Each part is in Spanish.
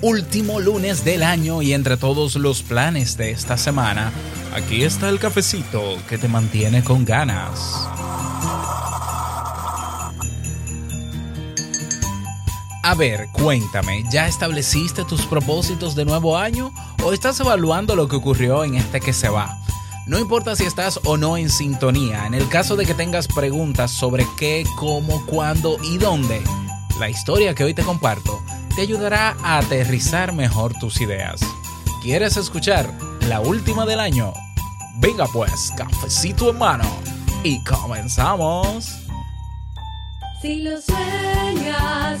último lunes del año y entre todos los planes de esta semana, aquí está el cafecito que te mantiene con ganas. A ver, cuéntame, ¿ya estableciste tus propósitos de nuevo año o estás evaluando lo que ocurrió en este que se va? No importa si estás o no en sintonía, en el caso de que tengas preguntas sobre qué, cómo, cuándo y dónde, la historia que hoy te comparto te ayudará a aterrizar mejor tus ideas. ¿Quieres escuchar la última del año? Venga pues, cafecito en mano y comenzamos. Si lo sueñas,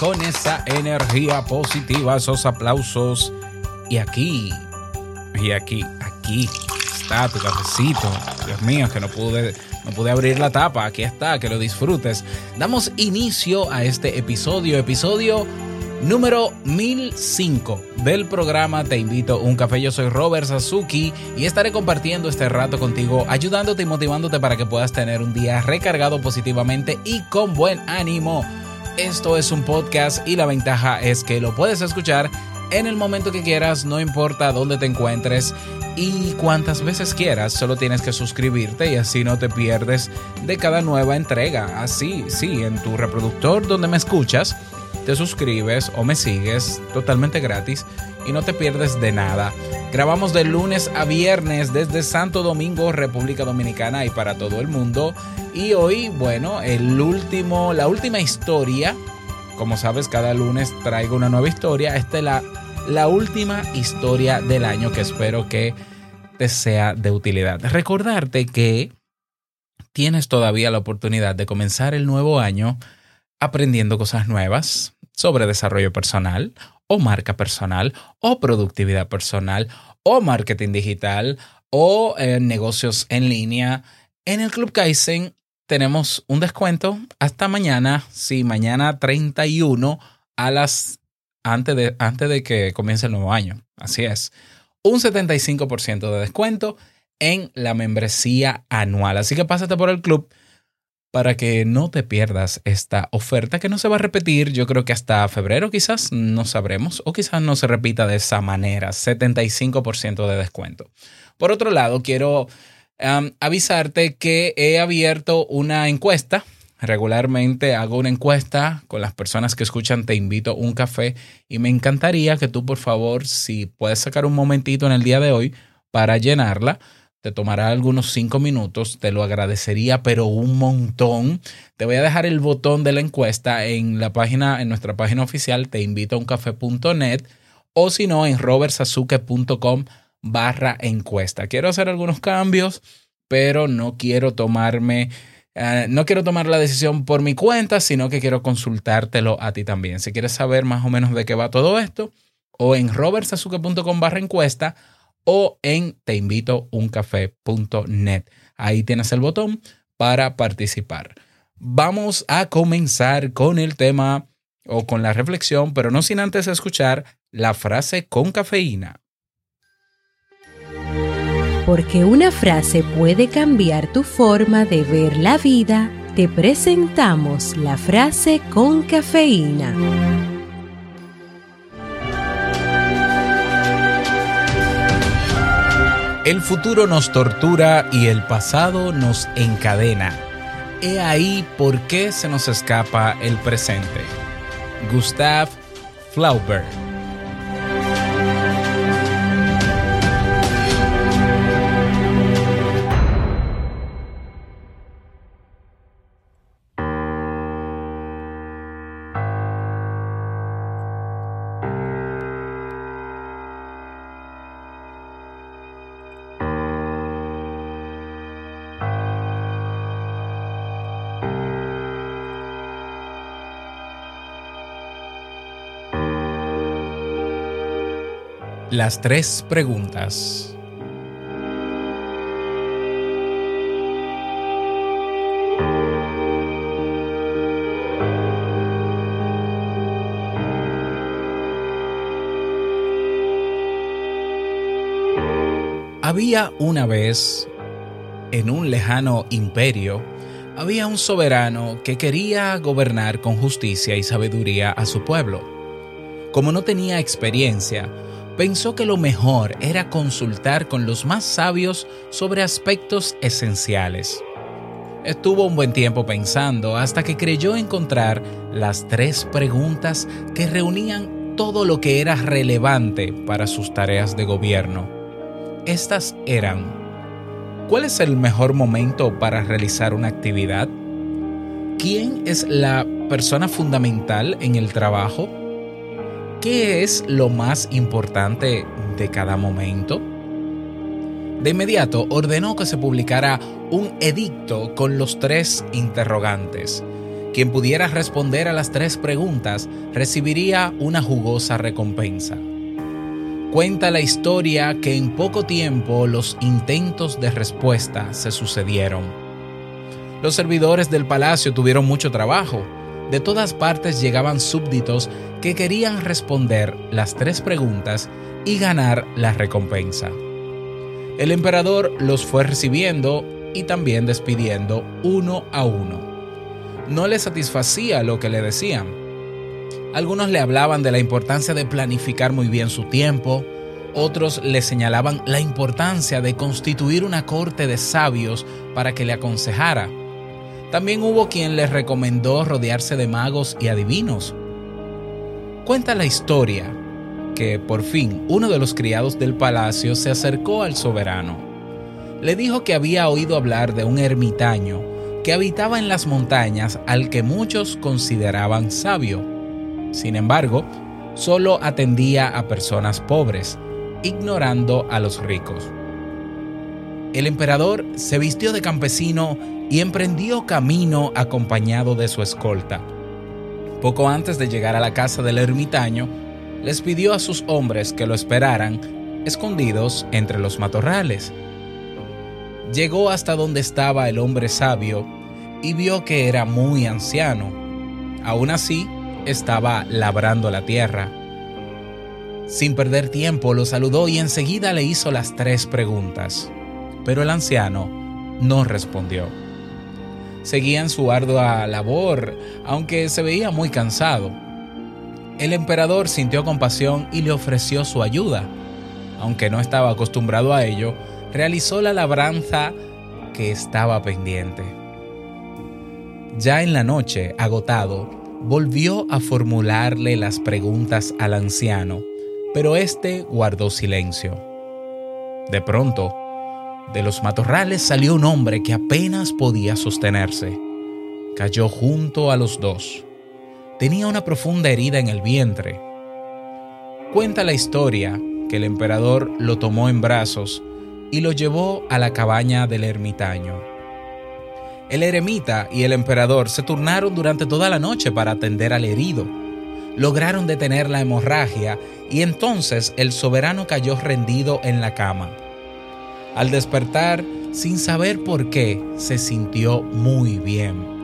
Con esa energía positiva, esos aplausos. Y aquí, y aquí, aquí está tu cafecito. Dios mío, que no pude, no pude abrir la tapa. Aquí está, que lo disfrutes. Damos inicio a este episodio, episodio número 1005 del programa Te invito a un café. Yo soy Robert Sasuki y estaré compartiendo este rato contigo, ayudándote y motivándote para que puedas tener un día recargado positivamente y con buen ánimo. Esto es un podcast y la ventaja es que lo puedes escuchar en el momento que quieras, no importa dónde te encuentres y cuantas veces quieras, solo tienes que suscribirte y así no te pierdes de cada nueva entrega. Así, sí, en tu reproductor donde me escuchas, te suscribes o me sigues totalmente gratis y no te pierdes de nada. Grabamos de lunes a viernes desde Santo Domingo, República Dominicana y para todo el mundo. Y hoy, bueno, el último, la última historia. Como sabes, cada lunes traigo una nueva historia. Esta es la, la última historia del año que espero que te sea de utilidad. Recordarte que tienes todavía la oportunidad de comenzar el nuevo año aprendiendo cosas nuevas sobre desarrollo personal o marca personal o productividad personal o marketing digital o eh, negocios en línea. En el Club Kaizen tenemos un descuento hasta mañana, sí, mañana 31 a las antes de, antes de que comience el nuevo año. Así es. Un 75% de descuento en la membresía anual. Así que pásate por el club para que no te pierdas esta oferta que no se va a repetir, yo creo que hasta febrero quizás no sabremos o quizás no se repita de esa manera, 75% de descuento. Por otro lado, quiero avisarte que he abierto una encuesta. Regularmente hago una encuesta con las personas que escuchan Te invito a un café y me encantaría que tú por favor, si puedes sacar un momentito en el día de hoy para llenarla, te tomará algunos cinco minutos, te lo agradecería, pero un montón. Te voy a dejar el botón de la encuesta en la página, en nuestra página oficial, te invito a un café.net o si no, en robertsazuke.com barra encuesta. Quiero hacer algunos cambios, pero no quiero tomarme, eh, no quiero tomar la decisión por mi cuenta, sino que quiero consultártelo a ti también. Si quieres saber más o menos de qué va todo esto, o en robertsazuke.com barra encuesta o en teinvitouncafé.net. Ahí tienes el botón para participar. Vamos a comenzar con el tema o con la reflexión, pero no sin antes escuchar la frase con cafeína. Porque una frase puede cambiar tu forma de ver la vida, te presentamos la frase con cafeína. El futuro nos tortura y el pasado nos encadena. He ahí por qué se nos escapa el presente. Gustav Flaubert. Las tres preguntas. Había una vez, en un lejano imperio, había un soberano que quería gobernar con justicia y sabiduría a su pueblo. Como no tenía experiencia, pensó que lo mejor era consultar con los más sabios sobre aspectos esenciales. Estuvo un buen tiempo pensando hasta que creyó encontrar las tres preguntas que reunían todo lo que era relevante para sus tareas de gobierno. Estas eran, ¿cuál es el mejor momento para realizar una actividad? ¿Quién es la persona fundamental en el trabajo? ¿Qué es lo más importante de cada momento? De inmediato ordenó que se publicara un edicto con los tres interrogantes. Quien pudiera responder a las tres preguntas recibiría una jugosa recompensa. Cuenta la historia que en poco tiempo los intentos de respuesta se sucedieron. Los servidores del palacio tuvieron mucho trabajo. De todas partes llegaban súbditos que querían responder las tres preguntas y ganar la recompensa. El emperador los fue recibiendo y también despidiendo uno a uno. No le satisfacía lo que le decían algunos le hablaban de la importancia de planificar muy bien su tiempo, otros le señalaban la importancia de constituir una corte de sabios para que le aconsejara. También hubo quien le recomendó rodearse de magos y adivinos. Cuenta la historia que por fin uno de los criados del palacio se acercó al soberano. Le dijo que había oído hablar de un ermitaño que habitaba en las montañas al que muchos consideraban sabio sin embargo, solo atendía a personas pobres, ignorando a los ricos. El emperador se vistió de campesino y emprendió camino acompañado de su escolta. Poco antes de llegar a la casa del ermitaño, les pidió a sus hombres que lo esperaran, escondidos entre los matorrales. Llegó hasta donde estaba el hombre sabio y vio que era muy anciano. Aún así, estaba labrando la tierra. Sin perder tiempo lo saludó y enseguida le hizo las tres preguntas, pero el anciano no respondió. Seguía en su ardua labor, aunque se veía muy cansado. El emperador sintió compasión y le ofreció su ayuda. Aunque no estaba acostumbrado a ello, realizó la labranza que estaba pendiente. Ya en la noche, agotado, volvió a formularle las preguntas al anciano, pero éste guardó silencio. De pronto, de los matorrales salió un hombre que apenas podía sostenerse. Cayó junto a los dos. Tenía una profunda herida en el vientre. Cuenta la historia que el emperador lo tomó en brazos y lo llevó a la cabaña del ermitaño. El eremita y el emperador se turnaron durante toda la noche para atender al herido. Lograron detener la hemorragia y entonces el soberano cayó rendido en la cama. Al despertar, sin saber por qué, se sintió muy bien.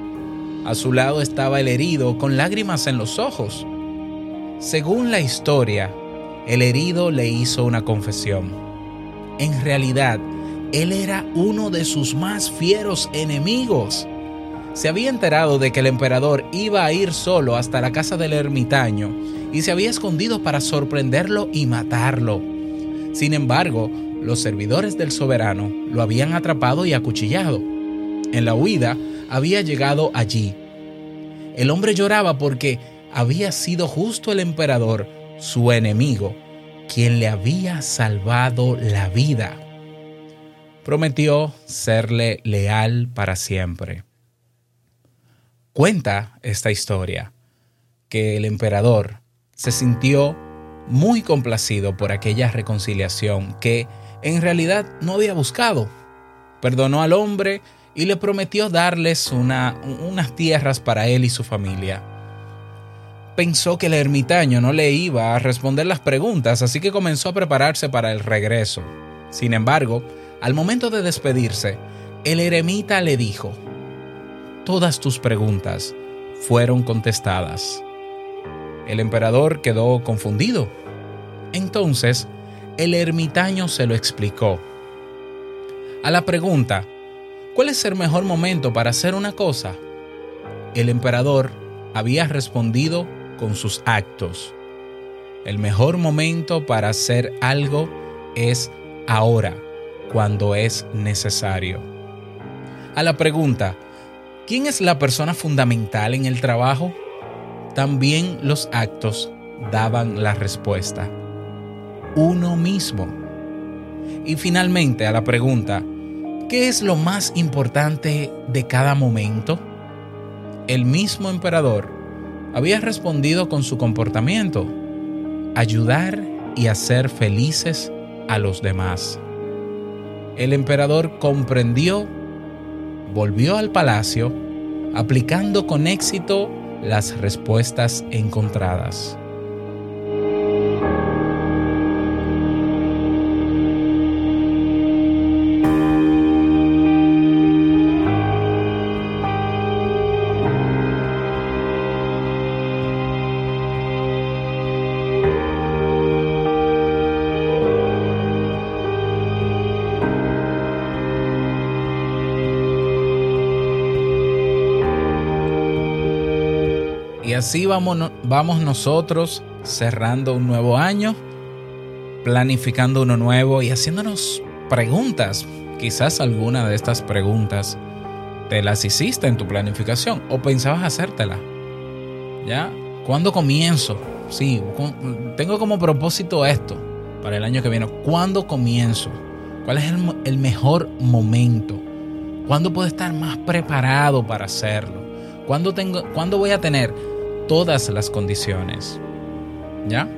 A su lado estaba el herido con lágrimas en los ojos. Según la historia, el herido le hizo una confesión. En realidad, él era uno de sus más fieros enemigos. Se había enterado de que el emperador iba a ir solo hasta la casa del ermitaño y se había escondido para sorprenderlo y matarlo. Sin embargo, los servidores del soberano lo habían atrapado y acuchillado. En la huida había llegado allí. El hombre lloraba porque había sido justo el emperador, su enemigo, quien le había salvado la vida prometió serle leal para siempre. Cuenta esta historia que el emperador se sintió muy complacido por aquella reconciliación que en realidad no había buscado. Perdonó al hombre y le prometió darles unas tierras para él y su familia. pensó que el ermitaño no le iba a responder las preguntas, así que comenzó a prepararse para el regreso. Sin embargo, al momento de despedirse, el eremita le dijo, Todas tus preguntas fueron contestadas. El emperador quedó confundido. Entonces, el ermitaño se lo explicó. A la pregunta, ¿cuál es el mejor momento para hacer una cosa? El emperador había respondido con sus actos. El mejor momento para hacer algo es ahora, cuando es necesario. A la pregunta, ¿quién es la persona fundamental en el trabajo? También los actos daban la respuesta. Uno mismo. Y finalmente a la pregunta, ¿qué es lo más importante de cada momento? El mismo emperador había respondido con su comportamiento, ayudar y hacer felices a los demás. El emperador comprendió, volvió al palacio, aplicando con éxito las respuestas encontradas. Y así vamos, vamos nosotros cerrando un nuevo año, planificando uno nuevo y haciéndonos preguntas. Quizás alguna de estas preguntas te las hiciste en tu planificación o pensabas hacértela. ¿Ya? ¿Cuándo comienzo? Sí, tengo como propósito esto para el año que viene. ¿Cuándo comienzo? ¿Cuál es el, el mejor momento? ¿Cuándo puedo estar más preparado para hacerlo? ¿Cuándo, tengo, ¿Cuándo voy a tener todas las condiciones? ¿Ya?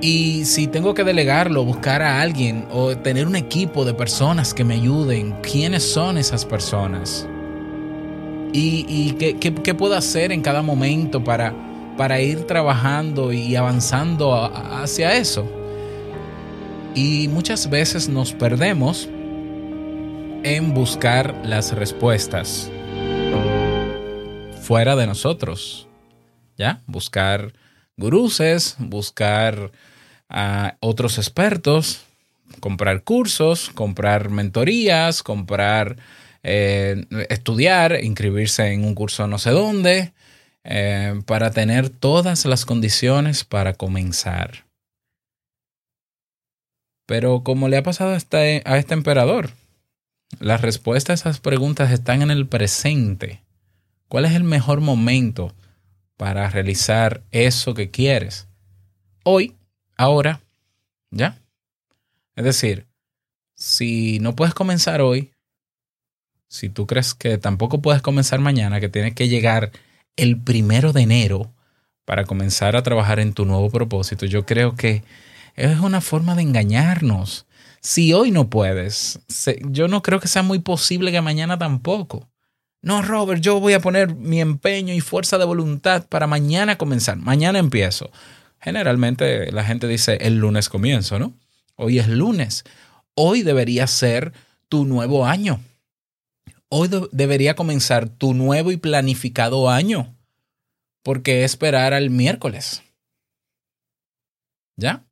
Y si tengo que delegarlo, buscar a alguien o tener un equipo de personas que me ayuden, ¿quiénes son esas personas? ¿Y, y qué, qué- puedo hacer en cada momento para, para ir trabajando y avanzando hacia eso? Y muchas veces nos perdemos en buscar las respuestas fuera de nosotros. ¿Ya? Buscar guruses, buscar a otros expertos, comprar cursos, comprar mentorías, comprar, eh, estudiar, inscribirse en un curso no sé dónde, eh, para tener todas las condiciones para comenzar. Pero como le ha pasado a este, a este emperador, las respuestas a esas preguntas están en el presente. ¿Cuál es el mejor momento para realizar eso que quieres? Hoy, ahora, ¿ya? Es decir, si no puedes comenzar hoy, si tú crees que tampoco puedes comenzar mañana, que tienes que llegar el primero de enero para comenzar a trabajar en tu nuevo propósito, yo creo que es una forma de engañarnos. Si hoy no puedes, yo no creo que sea muy posible que mañana tampoco. No, Robert, yo voy a poner mi empeño y fuerza de voluntad para mañana comenzar. Mañana empiezo. Generalmente la gente dice el lunes comienzo, ¿no? Hoy es lunes. Hoy debería ser tu nuevo año. Hoy de- debería comenzar tu nuevo y planificado año. ¿Por qué esperar al miércoles? ¿Ya?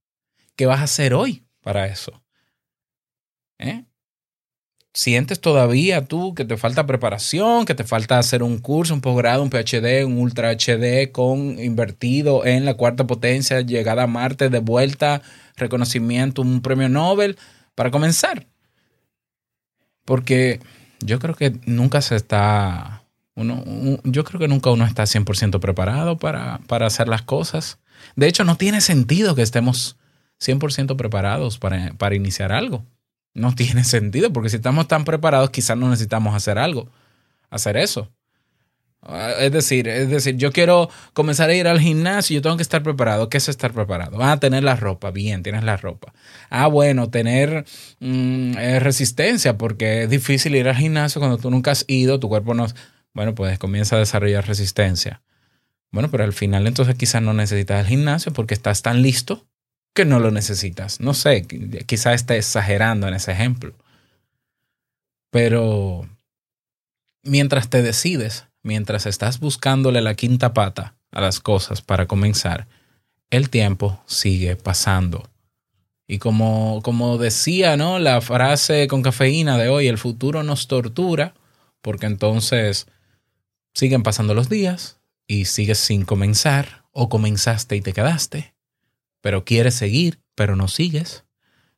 ¿Qué vas a hacer hoy para eso? ¿Eh? ¿Sientes todavía tú que te falta preparación, que te falta hacer un curso, un posgrado, un PhD, un Ultra HD con invertido en la cuarta potencia, llegada a Marte, de vuelta, reconocimiento, un premio Nobel para comenzar? Porque yo creo que nunca se está, uno, un- yo creo que nunca uno está 100% preparado para, para hacer las cosas. De hecho, no tiene sentido que estemos 100% preparados para, para iniciar algo. No tiene sentido, porque si estamos tan preparados, quizás no necesitamos hacer algo, hacer eso. Ah, Es decir, es decir, yo quiero comenzar a ir al gimnasio, yo tengo que estar preparado. ¿Qué es estar preparado? Ah, tener la ropa. Bien, tienes la ropa. Ah, bueno, tener mm, eh, resistencia, porque es difícil ir al gimnasio cuando tú nunca has ido, tu cuerpo no... Bueno, pues comienza a desarrollar resistencia. Bueno, pero al final entonces quizás no necesitas el gimnasio porque estás tan listo que no lo necesitas. No sé, quizás esté exagerando en ese ejemplo. Pero mientras te decides, mientras estás buscándole la quinta pata a las cosas para comenzar, el tiempo sigue pasando. Y como, como decía, ¿no? La frase con cafeína de hoy, el futuro nos tortura, porque entonces siguen pasando los días y sigues sin comenzar, o comenzaste y te quedaste, pero quieres seguir, pero no sigues.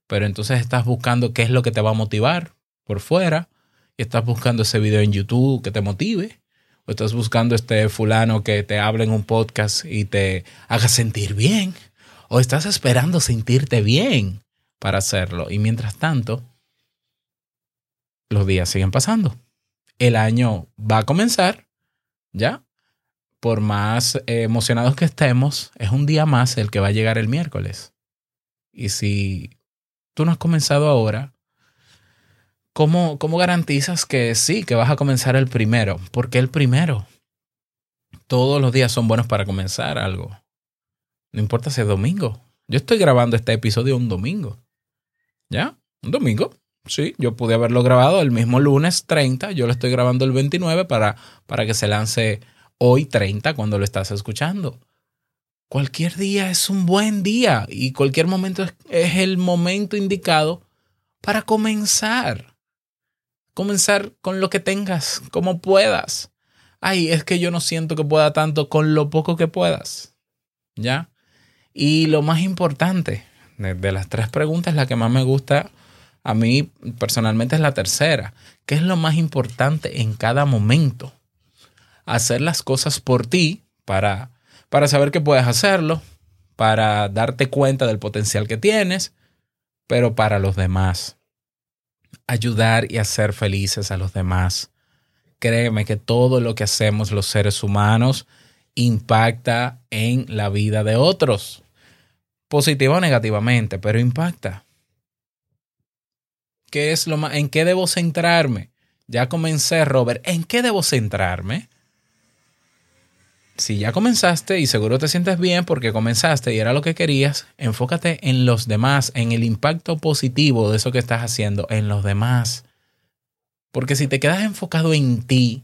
Pero entonces estás buscando qué es lo que te va a motivar por fuera, y estás buscando ese video en YouTube que te motive, o estás buscando este fulano que te hable en un podcast y te haga sentir bien, o estás esperando sentirte bien para hacerlo. Y mientras tanto, los días siguen pasando. El año va a comenzar, ¿ya? Por más eh, emocionados que estemos, es un día más el que va a llegar el miércoles. Y si tú no has comenzado ahora, ¿cómo, cómo garantizas que sí, que vas a comenzar el primero? Porque el primero, todos los días son buenos para comenzar algo. No importa si es domingo. Yo estoy grabando este episodio un domingo. ¿Ya? Un domingo. Sí, yo pude haberlo grabado el mismo lunes 30. Yo lo estoy grabando el 29 para, para que se lance hoy 30 cuando lo estás escuchando. Cualquier día es un buen día y cualquier momento es, el momento indicado para comenzar. Comenzar con lo que tengas, como puedas. Ay, es que yo no siento que pueda tanto con lo poco que puedas. ¿Ya? Y lo más importante, de, de las tres preguntas, la que más me gusta a mí personalmente es la tercera. ¿Qué es lo más importante en cada momento? Hacer las cosas por ti para, para saber que puedes hacerlo, para darte cuenta del potencial que tienes, pero para los demás. Ayudar y hacer felices a los demás. Créeme que todo lo que hacemos los seres humanos impacta en la vida de otros. Positiva o negativamente, pero impacta. ¿Qué es lo más, ¿En qué debo centrarme? Ya comencé, Robert. ¿En qué debo centrarme? Si ya comenzaste y seguro te sientes bien porque comenzaste y era lo que querías, enfócate en los demás, en el impacto positivo de eso que estás haciendo en los demás. Porque si te quedas enfocado en ti,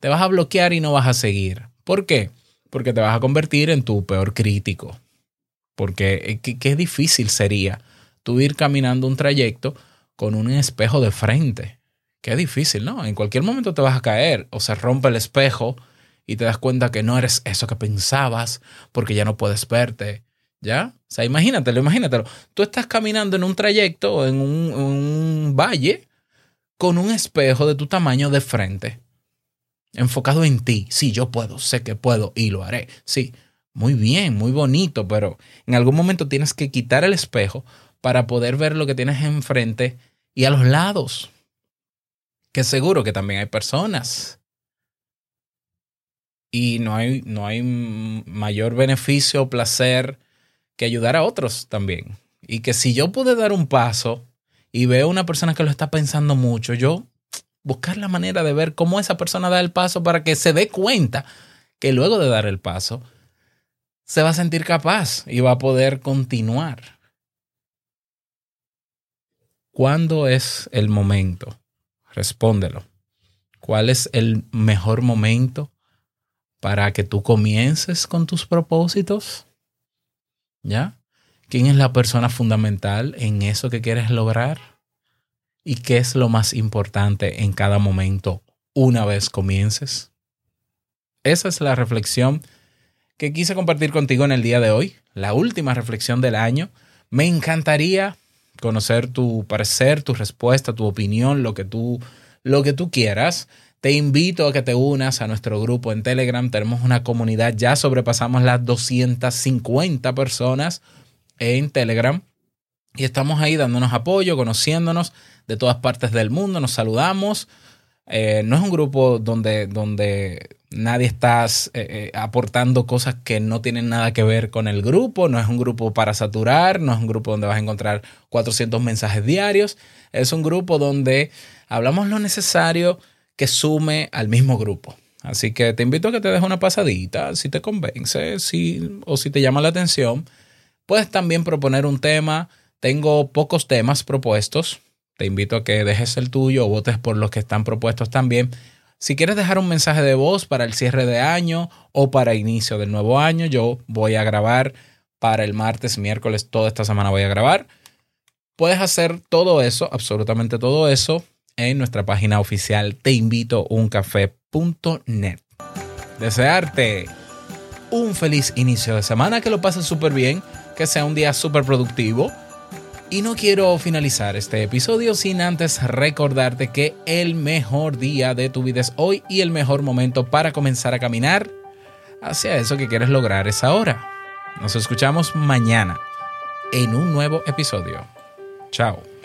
te vas a bloquear y no vas a seguir. ¿Por qué? Porque te vas a convertir en tu peor crítico. Porque eh, qué, qué difícil sería tú ir caminando un trayecto con un espejo de frente. Qué difícil, ¿no? En cualquier momento te vas a caer o se rompe el espejo y te das cuenta que no eres eso que pensabas porque ya no puedes verte. ¿Ya? O sea, imagínatelo, imagínatelo. Tú estás caminando en un trayecto en un, un valle con un espejo de tu tamaño de frente, enfocado en ti. Sí, yo puedo, sé que puedo y lo haré. Sí, muy bien, muy bonito, pero en algún momento tienes que quitar el espejo para poder ver lo que tienes enfrente y a los lados. Que seguro que también hay personas. Y no hay, no hay mayor beneficio o placer que ayudar a otros también. Y que si yo pude dar un paso y veo a una persona que lo está pensando mucho, yo buscar la manera de ver cómo esa persona da el paso para que se dé cuenta que luego de dar el paso se va a sentir capaz y va a poder continuar. ¿Cuándo es el momento? Respóndelo. ¿Cuál es el mejor momento para que tú comiences con tus propósitos? ¿Ya? ¿Quién es la persona fundamental en eso que quieres lograr? ¿Y qué es lo más importante en cada momento una vez comiences? Esa es la reflexión que quise compartir contigo en el día de hoy, la última reflexión del año. Me encantaría conocer tu parecer, tu respuesta, tu opinión, lo que tú, lo que tú quieras. Te invito a que te unas a nuestro grupo en Telegram. Tenemos una comunidad, ya sobrepasamos las 250 personas en Telegram. Y estamos ahí dándonos apoyo, conociéndonos de todas partes del mundo, nos saludamos. Eh, no es un grupo donde, donde nadie está eh, eh, aportando cosas que no tienen nada que ver con el grupo, no es un grupo para saturar, no es un grupo donde vas a encontrar 400 mensajes diarios, es un grupo donde hablamos lo necesario que sume al mismo grupo. Así que te invito a que te dejes una pasadita, si te convence, si, o si te llama la atención. Puedes también proponer un tema. Tengo pocos temas propuestos. Te invito a que dejes el tuyo o votes por los que están propuestos también. Si quieres dejar un mensaje de voz para el cierre de año o para inicio del nuevo año, yo voy a grabar para el martes, miércoles, toda esta semana voy a grabar. Puedes hacer todo eso, absolutamente todo eso, en nuestra página oficial teinvitouncafé.net. Desearte un feliz inicio de semana, que lo pases súper bien, que sea un día súper productivo. Y no quiero finalizar este episodio sin antes recordarte que el mejor día de tu vida es hoy y el mejor momento para comenzar a caminar hacia eso que quieres lograr es ahora. Nos escuchamos mañana en un nuevo episodio. Chao.